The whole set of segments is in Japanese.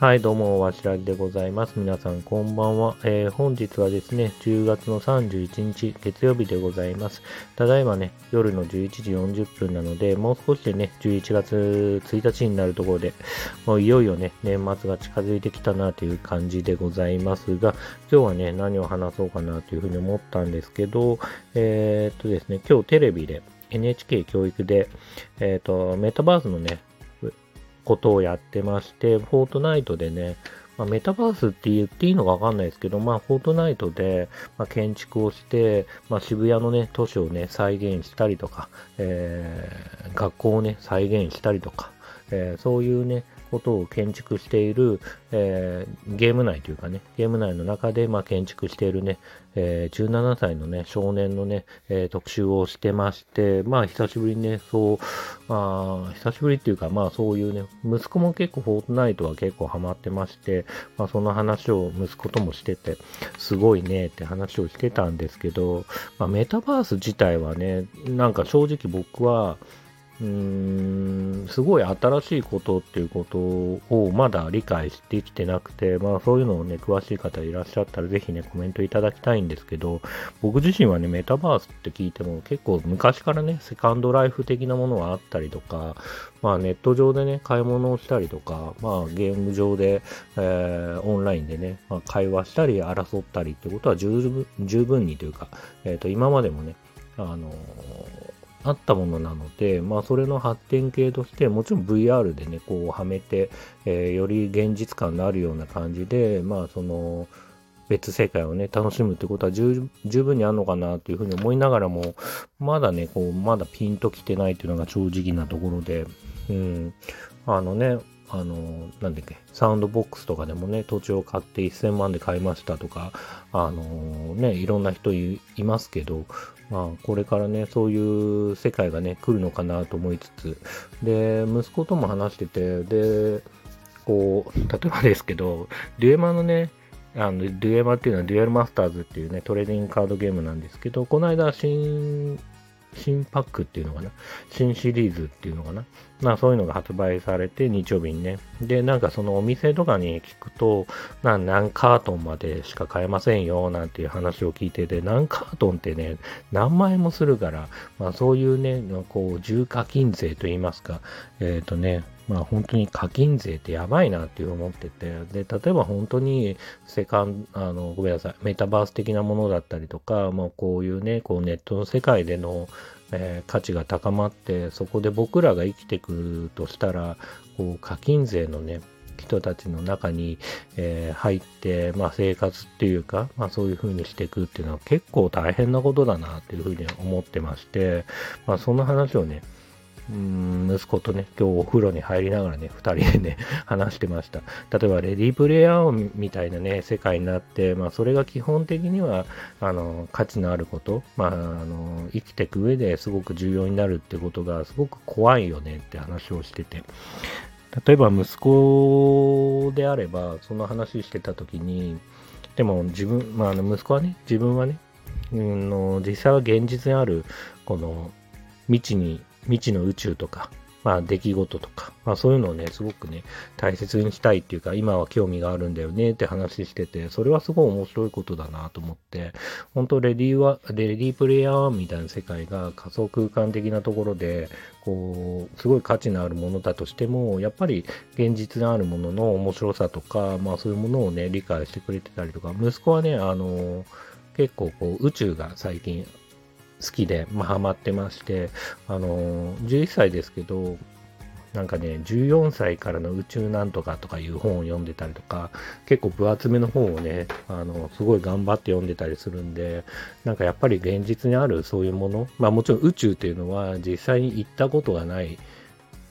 はい、どうも、わしらじでございます。皆さん、こんばんは。えー、本日はですね、10月の31日、月曜日でございます。ただいまね、夜の11時40分なので、もう少しでね、11月1日になるところで、もういよいよね、年末が近づいてきたなという感じでございますが、今日はね、何を話そうかなというふうに思ったんですけど、えー、っとですね、今日テレビで、NHK 教育で、えー、っと、メタバースのね、ことをやってまして、フォートナイトでね、まあ、メタバースって言っていいのかわかんないですけど、まあ、フォートナイトで、まあ、建築をして、まあ、渋谷のね、都市をね、再現したりとか、えー、学校をね、再現したりとか、えー、そういうね、ことを建築している、えー、ゲーム内というかね、ゲーム内の中で、まあ、建築しているね、えー、17歳のね、少年のね、えー、特集をしてまして、まあ、久しぶりにね、そう、まあ、久しぶりっていうか、まあ、そういうね、息子も結構フォートナイトは結構ハマってまして、まあ、その話を息子ともしてて、すごいねって話をしてたんですけど、まあ、メタバース自体はね、なんか正直僕は、うーん、すごい新しいことっていうことをまだ理解してきてなくて、まあそういうのをね、詳しい方いらっしゃったらぜひね、コメントいただきたいんですけど、僕自身はね、メタバースって聞いても結構昔からね、セカンドライフ的なものはあったりとか、まあネット上でね、買い物をしたりとか、まあゲーム上で、えー、オンラインでね、まあ、会話したり争ったりってことは十分十分にというか、えっ、ー、と今までもね、あのーあったものなので、まあ、それの発展系として、もちろん VR でね、こうはめて、えー、より現実感のあるような感じで、まあ、その、別世界をね、楽しむってことは十分にあるのかなというふうに思いながらも、まだね、こう、まだピンときてないっていうのが正直なところで、うん、あのね、あの、なんだっけ、サウンドボックスとかでもね、土地を買って1000万で買いましたとか、あのね、いろんな人いますけど、まあ、これからね、そういう世界がね、来るのかなと思いつつ、で、息子とも話してて、で、こう、例えばですけど、デュエマのね、あの、デュエマっていうのはデュエルマスターズっていうね、トレーディングカードゲームなんですけど、この間新新パックっていうのかな新シリーズっていうのかなまあそういうのが発売されて日曜日にね。で、なんかそのお店とかに聞くと、な何カートンまでしか買えませんよなんていう話を聞いてて、何カートンってね、何万円もするから、まあそういうね、こう重課金税と言いますか、えっ、ー、とね、まあ本当に課金税ってやばいなっていう思ってて、で、例えば本当にセカンド、あの、ごめんなさい、メタバース的なものだったりとか、まあこういうね、こうネットの世界での、えー、価値が高まって、そこで僕らが生きてくるとしたら、こう課金税のね、人たちの中に、えー、入って、まあ、生活っていうか、まあ、そういう風にしていくっていうのは結構大変なことだなっていう風に思ってまして、まあ、その話をね、息子とね、今日お風呂に入りながらね、二人でね、話してました。例えば、レディープレイヤーみたいなね、世界になって、まあ、それが基本的には、あの、価値のあること、まあ、あの、生きていく上ですごく重要になるってことが、すごく怖いよねって話をしてて。例えば、息子であれば、その話してた時に、でも自分、まあ、あの息子はね、自分はね、うん、の実際は現実にある、この、未知に未知の宇宙とか、まあ、出来事とか、まあ、そういうのをね、すごくね、大切にしたいっていうか、今は興味があるんだよねって話してて、それはすごい面白いことだなと思って、本当レディーは、レディープレイヤーみたいな世界が仮想空間的なところで、こう、すごい価値のあるものだとしても、やっぱり現実のあるものの面白さとか、まあそういうものをね、理解してくれてたりとか、息子はね、あの、結構こう宇宙が最近好きで、まあ、ハマってまして、あの、11歳ですけど、なんかね、14歳からの宇宙なんとかとかいう本を読んでたりとか、結構分厚めの本をね、あの、すごい頑張って読んでたりするんで、なんかやっぱり現実にあるそういうもの、まあもちろん宇宙っていうのは実際に行ったことがない、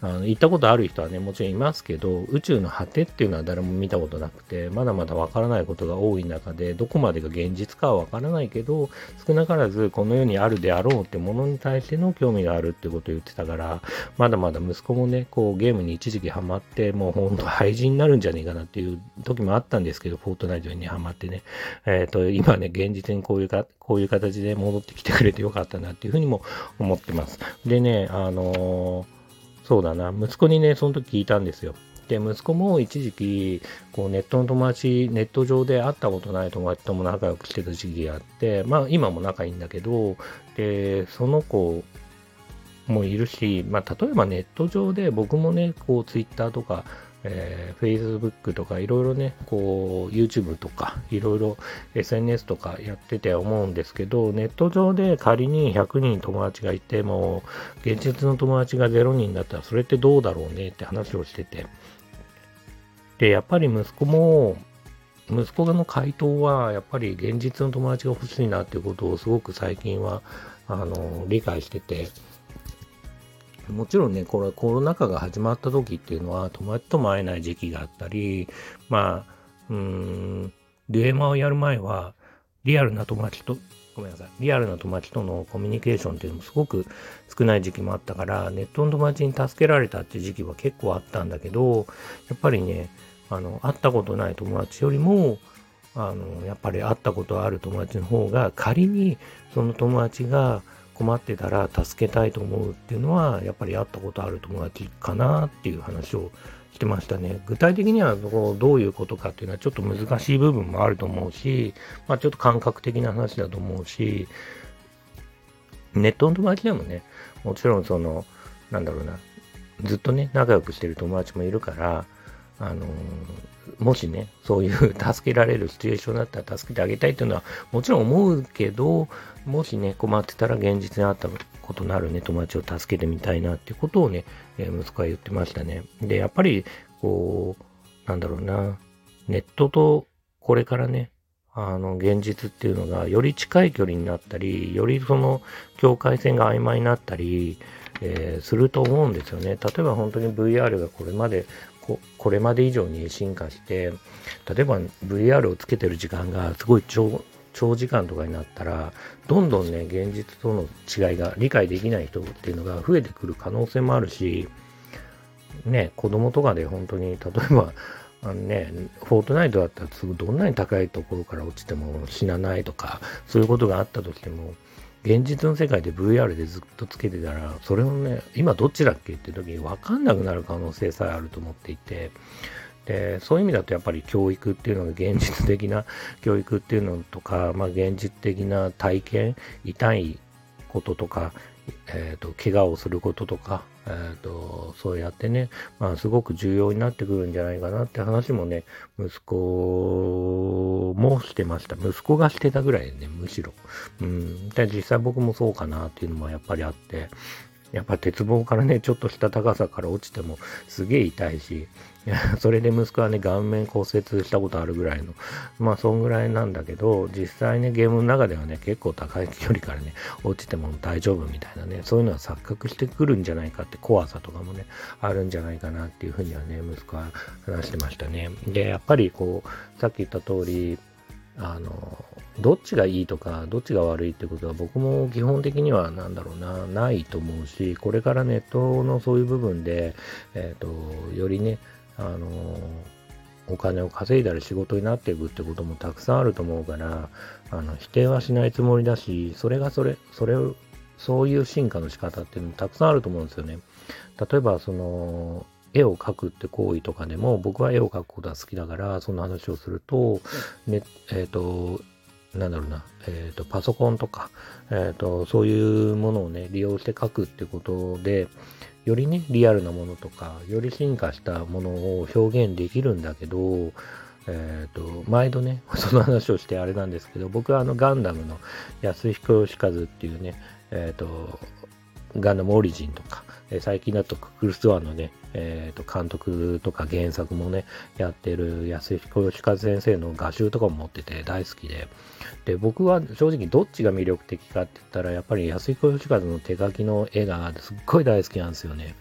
あの行ったことある人はね、もちろんいますけど、宇宙の果てっていうのは誰も見たことなくて、まだまだわからないことが多い中で、どこまでが現実かはわからないけど、少なからずこの世にあるであろうってものに対しての興味があるってことを言ってたから、まだまだ息子もね、こうゲームに一時期ハマって、もうほんと廃人になるんじゃねえかなっていう時もあったんですけど、フォートナイトに、ハマってね、えっ、ー、と、今ね、現実にこういうか、こういう形で戻ってきてくれてよかったなっていうふうにも思ってます。でね、あのーそうだな。息子にね、その時聞いたんですよ。で、息子も一時期、こうネットの友達、ネット上で会ったことない友達とも仲良くしてた時期があって、まあ今も仲いいんだけど、で、その子もいるし、まあ例えばネット上で僕もね、こうツイッターとか、えー、Facebook とかいろいろね、こう YouTube とかいろいろ SNS とかやってて思うんですけど、ネット上で仮に100人友達がいても、現実の友達が0人だったらそれってどうだろうねって話をしてて。で、やっぱり息子も、息子の回答は、やっぱり現実の友達が欲しいなっていうことをすごく最近は、あの、理解してて、もちろんね、これコロナ禍が始まった時っていうのは友達とも会えない時期があったり、まあ、うーん、デュエマをやる前はリアルな友達と、ごめんなさい、リアルな友達とのコミュニケーションっていうのもすごく少ない時期もあったから、ネットの友達に助けられたって時期は結構あったんだけど、やっぱりね、あの、会ったことない友達よりも、あの、やっぱり会ったことある友達の方が仮にその友達が困ってたら助けたいと思うっていうのは、やっぱり会ったことある友達かなっていう話をしてましたね。具体的にはどういうことかっていうのはちょっと難しい部分もあると思うし、まあちょっと感覚的な話だと思うし、ネットの友達でもね、もちろんその、なんだろうな、ずっとね、仲良くしてる友達もいるから、あのもしね、そういう 助けられるシチュエーションだったら助けてあげたいというのはもちろん思うけど、もしね、困ってたら現実にあったことのあるね、友達を助けてみたいなっていうことをね、え、息子は言ってましたね。で、やっぱり、こう、なんだろうな、ネットとこれからね、あの、現実っていうのがより近い距離になったり、よりその境界線が曖昧になったり、えー、すると思うんですよね。例えば本当に VR がこれまでここれまで以上に進化して例えば VR をつけてる時間がすごい長長時間とかになったらどんどんね現実との違いが理解できない人っていうのが増えてくる可能性もあるしね子供とかで本当に例えばあのね、フォートナイトだったらすぐどんなに高いところから落ちても死なないとか、そういうことがあったとしても、現実の世界で VR でずっとつけてたら、それをね、今どっちだっけ？って時に分かんなくなる可能性さえあると思っていて、で、そういう意味だとやっぱり教育っていうのが現実的な 教育っていうのとか、まあ現実的な体験、痛いこととか、えっ、ー、と、怪我をすることとか、えっ、ー、と、そうやってね、まあ、すごく重要になってくるんじゃないかなって話もね、息子もしてました。息子がしてたぐらいでね、むしろ。うん。で、実際僕もそうかなっていうのもやっぱりあって、やっぱ鉄棒からね、ちょっとした高さから落ちてもすげえ痛いし、それで息子はね、顔面骨折したことあるぐらいの、まあ、そんぐらいなんだけど、実際ね、ゲームの中ではね、結構高い距離からね、落ちても大丈夫みたいなね、そういうのは錯覚してくるんじゃないかって怖さとかもね、あるんじゃないかなっていうふうにはね、息子は話してましたね。で、やっぱりこう、さっき言った通り、あの、どっちがいいとか、どっちが悪いってことは僕も基本的にはなんだろうな、ないと思うし、これからネットのそういう部分で、えっ、ー、と、よりね、あの、お金を稼いだり仕事になっていくってこともたくさんあると思うから、あの、否定はしないつもりだし、それがそれ、それを、そういう進化の仕方っていうのもたくさんあると思うんですよね。例えば、その、絵を描くって行為とかでも、僕は絵を描くことは好きだから、その話をすると、ね、えっ、ー、と、なんだろうな、えっ、ー、と、パソコンとか、えっ、ー、と、そういうものをね、利用して書くってことで、よりね、リアルなものとか、より進化したものを表現できるんだけど、えっ、ー、と、毎度ね、その話をしてあれなんですけど、僕はあのガンダムの安彦義和っていうね、えっ、ー、と、ガンダムオリジンとか、最近だとククルスワンのね、えー、と監督とか原作もね、やってる安彦義和先生の画集とかも持ってて大好きで、で、僕は正直どっちが魅力的かって言ったら、やっぱり安彦義和の手書きの絵がすっごい大好きなんですよね。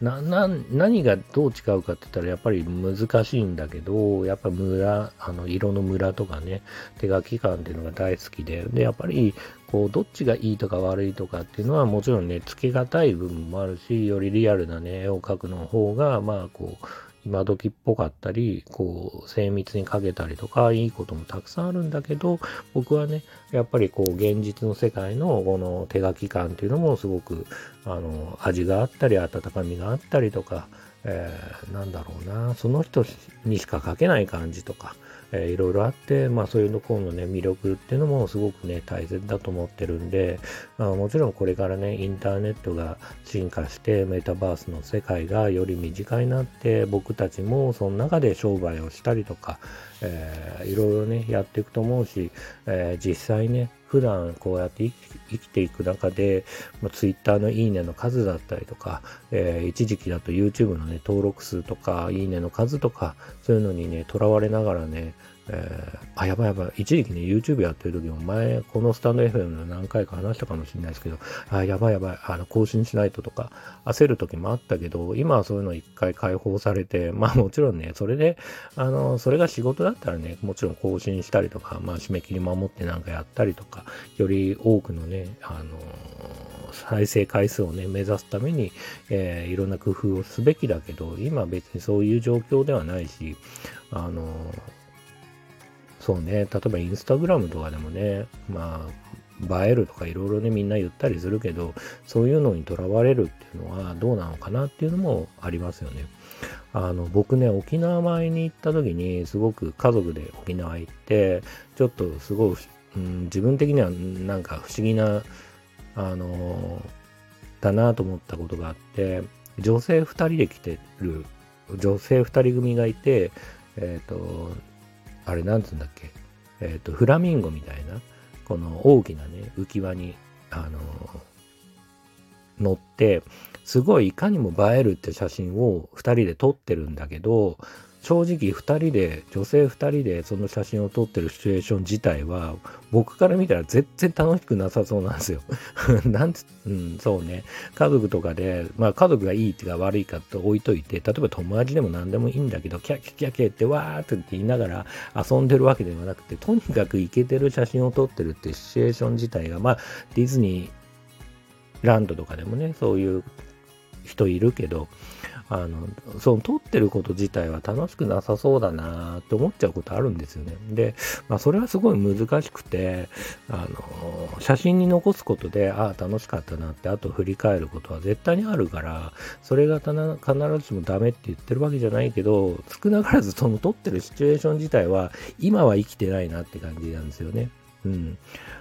な、な、何がどう違うかって言ったらやっぱり難しいんだけど、やっぱ村、あの、色のムラとかね、手書き感っていうのが大好きで、で、やっぱり、こう、どっちがいいとか悪いとかっていうのはもちろんね、つけがたい部分もあるし、よりリアルなね、絵を描くの方が、まあ、こう、今時っぽかったり、こう、精密にかけたりとか、いいこともたくさんあるんだけど、僕はね、やっぱりこう、現実の世界のこの手書き感っていうのもすごく、あの、味があったり、温かみがあったりとか、えー、なんだろうな、その人にしか書けない感じとか、えー、いろいろあって、まあそういうのこのね、魅力っていうのもすごくね、大切だと思ってるんで、まあ、もちろんこれからね、インターネットが進化して、メタバースの世界がより身近になって、僕たちもその中で商売をしたりとか、えー、いろいろね、やっていくと思うし、えー、実際ね、普段こうやって生きていく中で、まあ、Twitter のいいねの数だったりとか、えー、一時期だと YouTube のね、登録数とか、いいねの数とか、そういうのにね、とらわれながらね、えー、あ、やばいやばい。一時期ね、YouTube やってる時も前、このスタンド FM の何回か話したかもしれないですけど、あ、やばいやばい。あの、更新しないととか、焦る時もあったけど、今はそういうの一回解放されて、まあもちろんね、それで、あの、それが仕事だったらね、もちろん更新したりとか、まあ締め切り守ってなんかやったりとか、より多くのね、あの、再生回数をね、目指すために、えー、いろんな工夫をすべきだけど、今別にそういう状況ではないし、あの、そうね、例えばインスタグラムとかでもね、まあ、映えるとかいろいろね、みんな言ったりするけど、そういうのにとらわれるっていうのはどうなのかなっていうのもありますよね。あの、僕ね、沖縄前に行った時に、すごく家族で沖縄行って、ちょっとすごい、うん、自分的にはなんか不思議な、あのだなと思ったことがあって、女性2人で来てる、女性2人組がいて、えっ、ー、と、あれなんつうんだっけ、えっ、ー、と、フラミンゴみたいな、この大きなね、浮き輪に、あの乗って、すごいいかにも映えるって写真を2人で撮ってるんだけど、正直2人で、女性2人でその写真を撮ってるシチュエーション自体は、僕から見たら全然楽しくなさそうなんですよ。なんつ、うん、そうね。家族とかで、まあ家族がいいってか悪いかって置いといて、例えば友達でも何でもいいんだけど、キャキャキャキャってわーって言いながら遊んでるわけではなくて、とにかくイケてる写真を撮ってるってシチュエーション自体が、まあディズニーランドとかでもね、そういう人いるけど、あの、その撮ってること自体は楽しくなさそうだなって思っちゃうことあるんですよね。で、まあそれはすごい難しくて、あの、写真に残すことで、ああ、楽しかったなって後振り返ることは絶対にあるから、それが必ずしもダメって言ってるわけじゃないけど、少なからずその撮ってるシチュエーション自体は今は生きてないなって感じなんですよね。うん。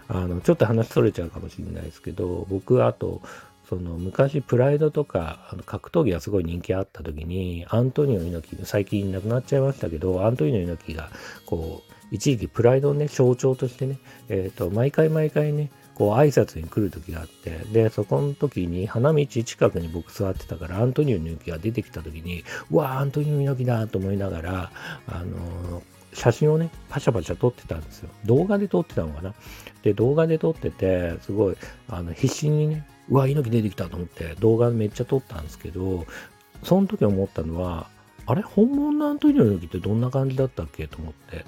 あの、ちょっと話それちゃうかもしれないですけど、僕は、あと、その昔プライドとかあの格闘技がすごい人気あった時にアントニオ猪木最近亡くなっちゃいましたけどアントニオ猪木がこう一時期プライドのね象徴としてね、え、ー、と毎回毎回ねこう挨拶に来る時があって、で、そこの時に花道近くに僕座ってたから、アントニオ猪木が出てきた時に、うわ、アントニオ猪木だと思いながら、あのー、写真をね、パシャパシャ撮ってたんですよ。動画で撮ってたのかな。で、動画で撮ってて、すごい、あの、必死にね、うわ、猪木出てきたと思って動画めっちゃ撮ったんですけど、その時思ったのは、あれ本物のアントニオ猪木ってどんな感じだったっけと思って。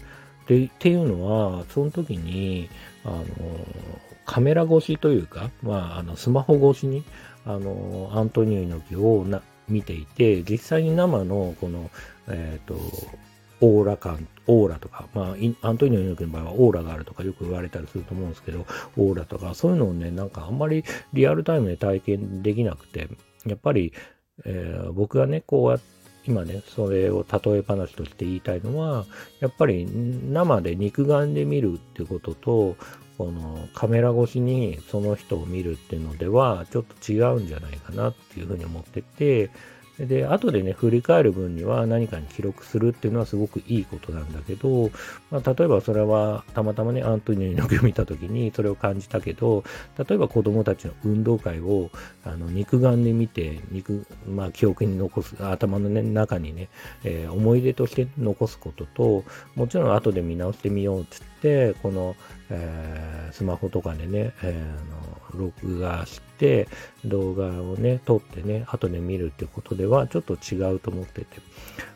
で、っていうのは、その時に、あの、カメラ越しというか、まあ、あの、スマホ越しに、あの、アントニオ猪木をな見ていて、実際に生の、この、えっ、ー、と、オーラ感、オーラとか、まあ、アントニオ猪木の場合はオーラがあるとかよく言われたりすると思うんですけど、オーラとか、そういうのをね、なんかあんまりリアルタイムで体験できなくて、やっぱり、えー、僕がね、こうやって、今ね、それを例え話として言いたいのは、やっぱり生で肉眼で見るってことと、このカメラ越しにその人を見るっていうのでは、ちょっと違うんじゃないかなっていうふうに思ってて、で、後でね、振り返る分には何かに記録するっていうのはすごくいいことなんだけど、まあ、例えばそれはたまたまね、アントニオ猪木を見た時にそれを感じたけど、例えば子供たちの運動会をあの肉眼で見て、肉、まあ記憶に残す、頭の、ね、中にね、えー、思い出として残すことと、もちろん後で見直してみようってて、この、えー、スマホとかでね、えー、の録画して、動画をね、撮ってね、後で見るってことではちょっと違うと思ってて。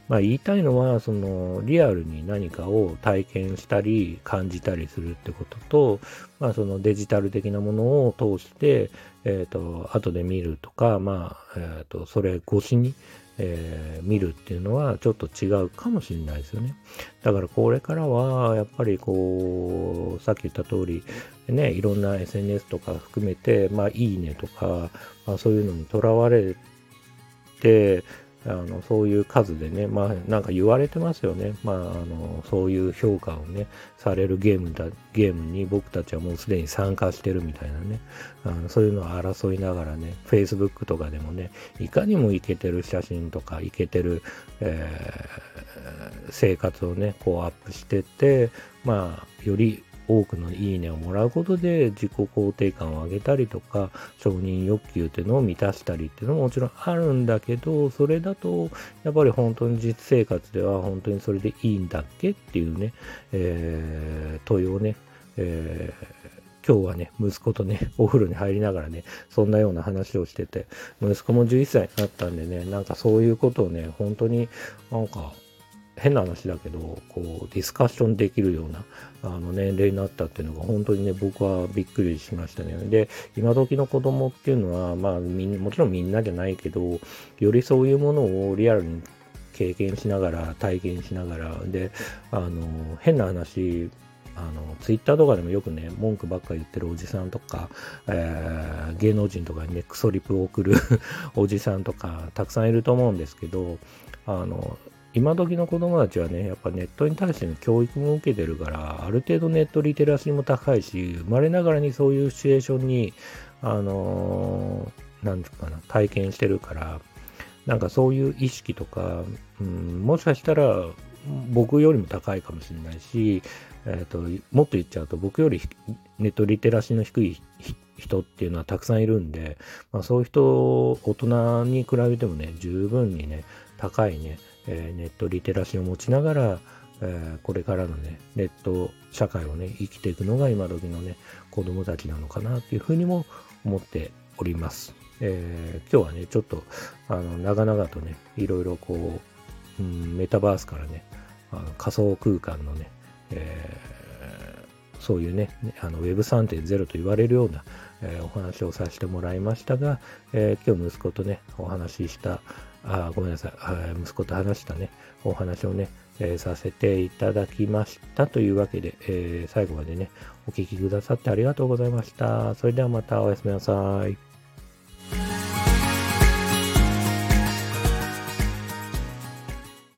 まあ言いたいのは、そのリアルに何かを体験したり感じたりするってことと、まあそのデジタル的なものを通して、えっ、ー、と、後で見るとか、まあ、えっ、ー、と、それ越しに、えー、見るっていうのはちょっと違うかもしれないですよね。だからこれからはやっぱりこう、さっき言った通り、ね、いろんな SNS とか含めて、まあいいねとか、まあ、そういうのにとらわれて、あのそういう数でね、まあなんか言われてますよね。まああのそういう評価をね、されるゲームだ、ゲームに僕たちはもうすでに参加してるみたいなね、あのそういうのを争いながらね、Facebook とかでもね、いかにもイケてる写真とか、イケてる、えー、生活をね、こうアップしてって、まあより多くのいいねをもらうことで自己肯定感を上げたりとか承認欲求っていうのを満たしたりっていうのももちろんあるんだけどそれだとやっぱり本当に実生活では本当にそれでいいんだっけっていうね、えー、問いをね、えー今日はね、息子とね、お風呂に入りながらね、そんなような話をしてて、息子も11歳になったんでね、なんかそういうことをね、本当になんか変な話だけど、こう、ディスカッションできるような、あの、年齢になったっていうのが、本当にね、僕はびっくりしましたね。で、今時の子供っていうのは、まあ、もちろんみんなじゃないけど、よりそういうものをリアルに経験しながら、体験しながら、で、あの、変な話、あの、ツイッターとかでもよくね、文句ばっか言ってるおじさんとか、えー、芸能人とかにね、クソリプを送る おじさんとか、たくさんいると思うんですけど、あの、今時の子供たちはね、やっぱネットに対しての教育も受けてるから、ある程度ネットリテラシーも高いし、生まれながらにそういうシチュエーションに、あのー、なんていうかな、体験してるから、なんかそういう意識とか、うん、もしかしたら僕よりも高いかもしれないし、えーと、もっと言っちゃうと僕よりネットリテラシーの低い人っていうのはたくさんいるんで、まあ、そういう人、大人に比べてもね、十分にね、高いね、えー、ネットリテラシーを持ちながら、えー、これからのね、ネット社会をね、生きていくのが今時のね、子供たちなのかなっていうふうにも思っております。えー、今日はね、ちょっと、あの、長々とね、いろいろこう、うん、メタバースからね、あの仮想空間のね、えー、そういうね、あの Web3.0 と言われるような、えー、お話をさせてもらいましたが、えー、今日息子とね、お話しした、あごめんなさい、息子と話したね、お話をね、えー、させていただきましたというわけで、えー、最後までね、お聴きくださってありがとうございました。それではまたおやすみなさい。